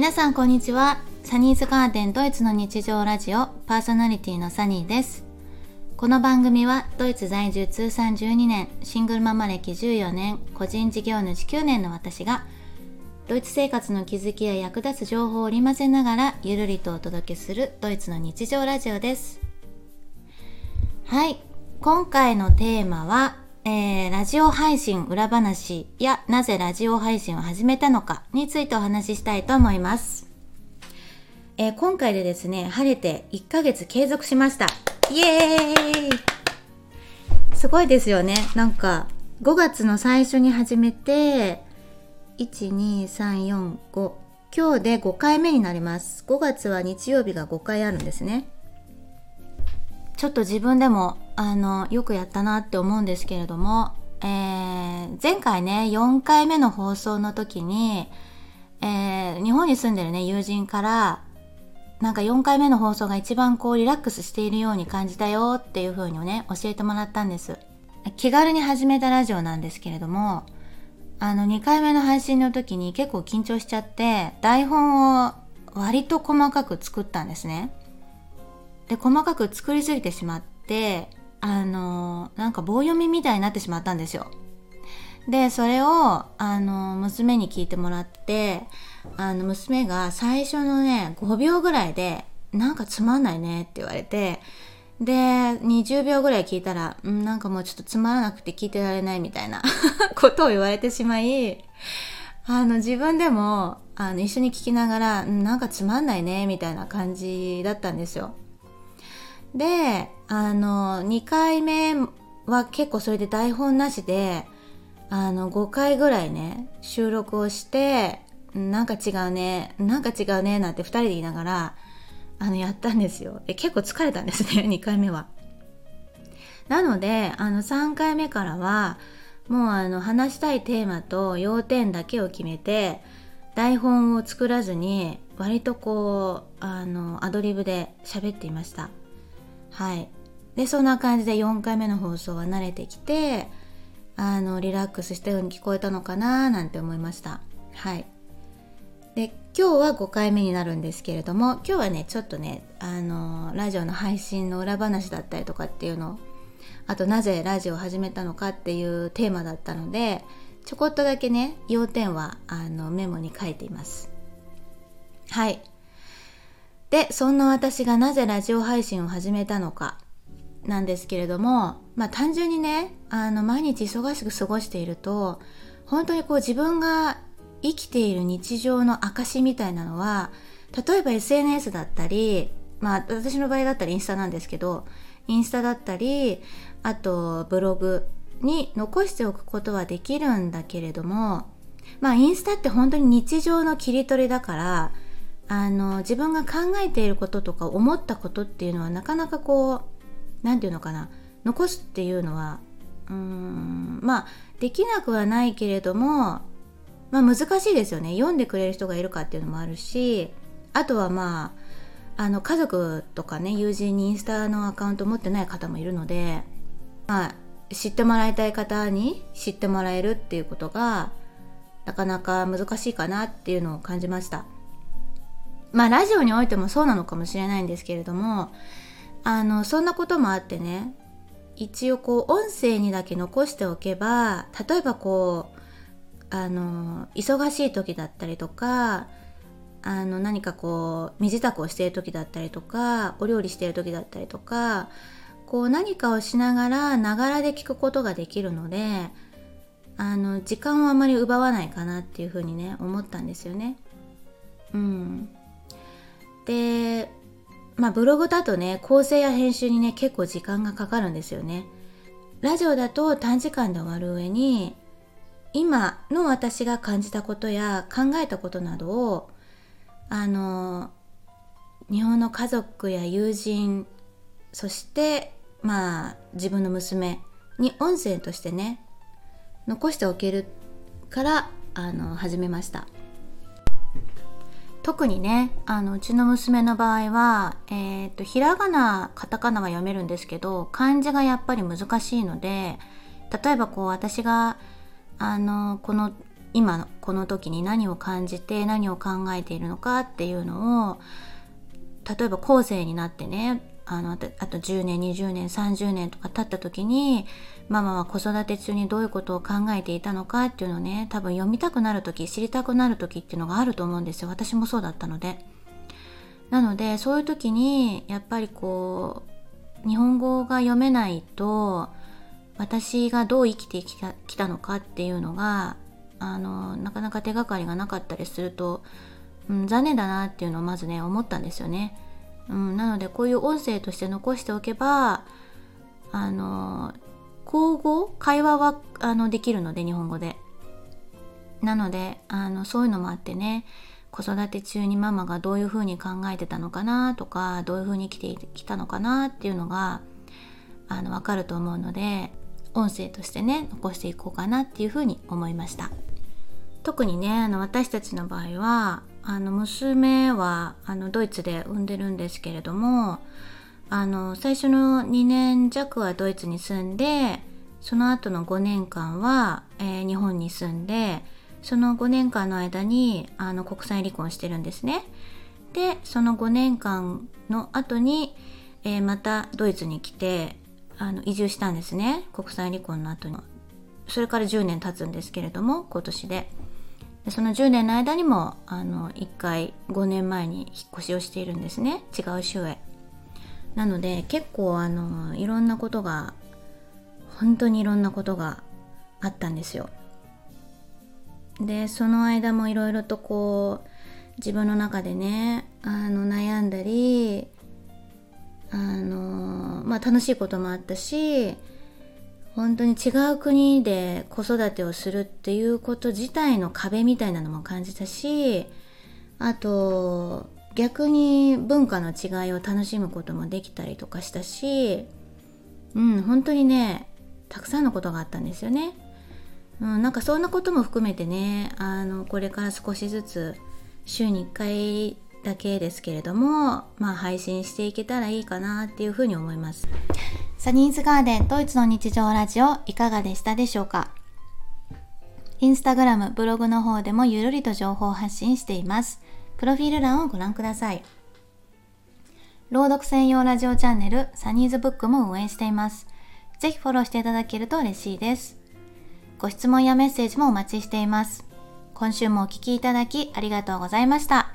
皆さんこんにちは。サニーズガーデンドイツの日常ラジオパーソナリティのサニーです。この番組はドイツ在住通算12年シングルママ歴14年個人事業主9年の私がドイツ生活の気づきや役立つ情報を織り交ぜながらゆるりとお届けするドイツの日常ラジオです。はい。今回のテーマはえー、ラジオ配信裏話やなぜラジオ配信を始めたのかについてお話ししたいと思います。えー、今回でですね、晴れて1ヶ月継続しました。イエーイすごいですよね。なんか、5月の最初に始めて、1、2、3、4、5。今日で5回目になります。5月は日曜日が5回あるんですね。ちょっと自分でもあのよくやったなって思うんですけれども、えー、前回ね4回目の放送の時に、えー、日本に住んでるね友人からなんか4回目の放送が一番こうリラックスしているように感じたよっていう風にね教えてもらったんです。気軽に始めたラジオなんですけれどもあの2回目の配信の時に結構緊張しちゃって台本を割と細かく作ったんですね。で細かく作りすぎてしまってあのなんか棒読みみたいになってしまったんですよでそれをあの娘に聞いてもらってあの娘が最初のね5秒ぐらいで「なんかつまんないね」って言われてで20秒ぐらい聞いたら、ん、なんかもうちょっとつまらなくて聞いてられないみたいな ことを言われてしまいあの自分でもあの一緒に聞きながら、なんかつまんないねみたいな感じだったんですよ。であの2回目は結構それで台本なしであの5回ぐらいね収録をしてなんか違うねなんか違うねなんて2人で言いながらあのやったんですよ。で結構疲れたんですね 2回目は。なのであの3回目からはもうあの話したいテーマと要点だけを決めて台本を作らずに割とこうあのアドリブで喋っていました。はい。でそんな感じで4回目の放送は慣れてきてあのリラックスしたように聞こえたのかななんて思いました。はい。で今日は5回目になるんですけれども今日はねちょっとねあのラジオの配信の裏話だったりとかっていうのあとなぜラジオを始めたのかっていうテーマだったのでちょこっとだけね要点はあのメモに書いています。はい。で、そんな私がなぜラジオ配信を始めたのかなんですけれども、まあ単純にね、あの毎日忙しく過ごしていると、本当にこう自分が生きている日常の証みたいなのは、例えば SNS だったり、まあ私の場合だったらインスタなんですけど、インスタだったり、あとブログに残しておくことはできるんだけれども、まあインスタって本当に日常の切り取りだから、あの自分が考えていることとか思ったことっていうのはなかなかこう何て言うのかな残すっていうのはうーんまあできなくはないけれどもまあ難しいですよね読んでくれる人がいるかっていうのもあるしあとはまああの家族とかね友人にインスタのアカウント持ってない方もいるのでまあ知ってもらいたい方に知ってもらえるっていうことがなかなか難しいかなっていうのを感じました。まあラジオにおいてもそうなのかもしれないんですけれどもあのそんなこともあってね一応こう音声にだけ残しておけば例えばこうあの忙しい時だったりとかあの何かこう身支度をしている時だったりとかお料理している時だったりとかこう何かをしながらながらで聞くことができるのであの時間をあまり奪わないかなっていうふうにね思ったんですよね。うん、でまあブログだとね構成や編集にね結構時間がかかるんですよね。ラジオだと短時間で終わる上に今の私が感じたことや考えたことなどをあの日本の家族や友人そしてまあ自分の娘に音声としてね残しておけるからあの始めました。特にねあのうちの娘の場合は、えーと、ひらがなカタカナは読めるんですけど漢字がやっぱり難しいので例えばこう私があのこの今この時に何を感じて何を考えているのかっていうのを例えば後世になってねあのあと10年20年30年とか経った時にママは子育て中にどういうことを考えていたのかっていうのをね多分読みたくなる時知りたくなる時っていうのがあると思うんですよ私もそうだったのでなのでそういう時にやっぱりこう日本語が読めないと私がどう生きてきたきたのかっていうのがあのなかなか手がかりがなかったりすると、うん、残念だなっていうのをまずね思ったんですよね。うん、なのでこういう音声として残しておけばあの口語会話はあのできるので日本語で。なのであのそういうのもあってね子育て中にママがどういうふうに考えてたのかなとかどういうふうに生きてきたのかなっていうのがあの分かると思うので音声としてね残していこうかなっていうふうに思いました特にねあの私たちの場合はあの娘はあのドイツで産んでるんですけれどもあの最初の2年弱はドイツに住んでその後の5年間は、えー、日本に住んでその5年間の間にあの国際離婚してるんですね。でその5年間の後に、えー、またドイツに来てあの移住したんですね。国際離婚の後にそれから10年経つんですけれども今年で。でその10年の間にもあの1回5年前に引っ越しをしているんですね。違う州へ。なので結構あのいろんなことが本当にいろんなことがあったんですよ。でその間もいろいろとこう自分の中でねあの悩んだりあのまあ楽しいこともあったし本当に違う国で子育てをするっていうこと自体の壁みたいなのも感じたしあと逆に文化の違いを楽しむこともできたりとかしたしうん本当にねたくさんのことがあったんですよね。うん、なんかそんなことも含めてねあのこれから少しずつ週に1回だけですけれども、まあ、配信していけたらいいかなっていうふうに思います。サニーズガーデンドイツの日常ラジオいかがでしたでしょうか？インスタグラム、ブログの方でもゆるりと情報を発信しています。プロフィール欄をご覧ください。朗読専用ラジオチャンネルサニーズブックも運営しています。ぜひフォローしていただけると嬉しいです。ご質問やメッセージもお待ちしています。今週もお聴きいただきありがとうございました。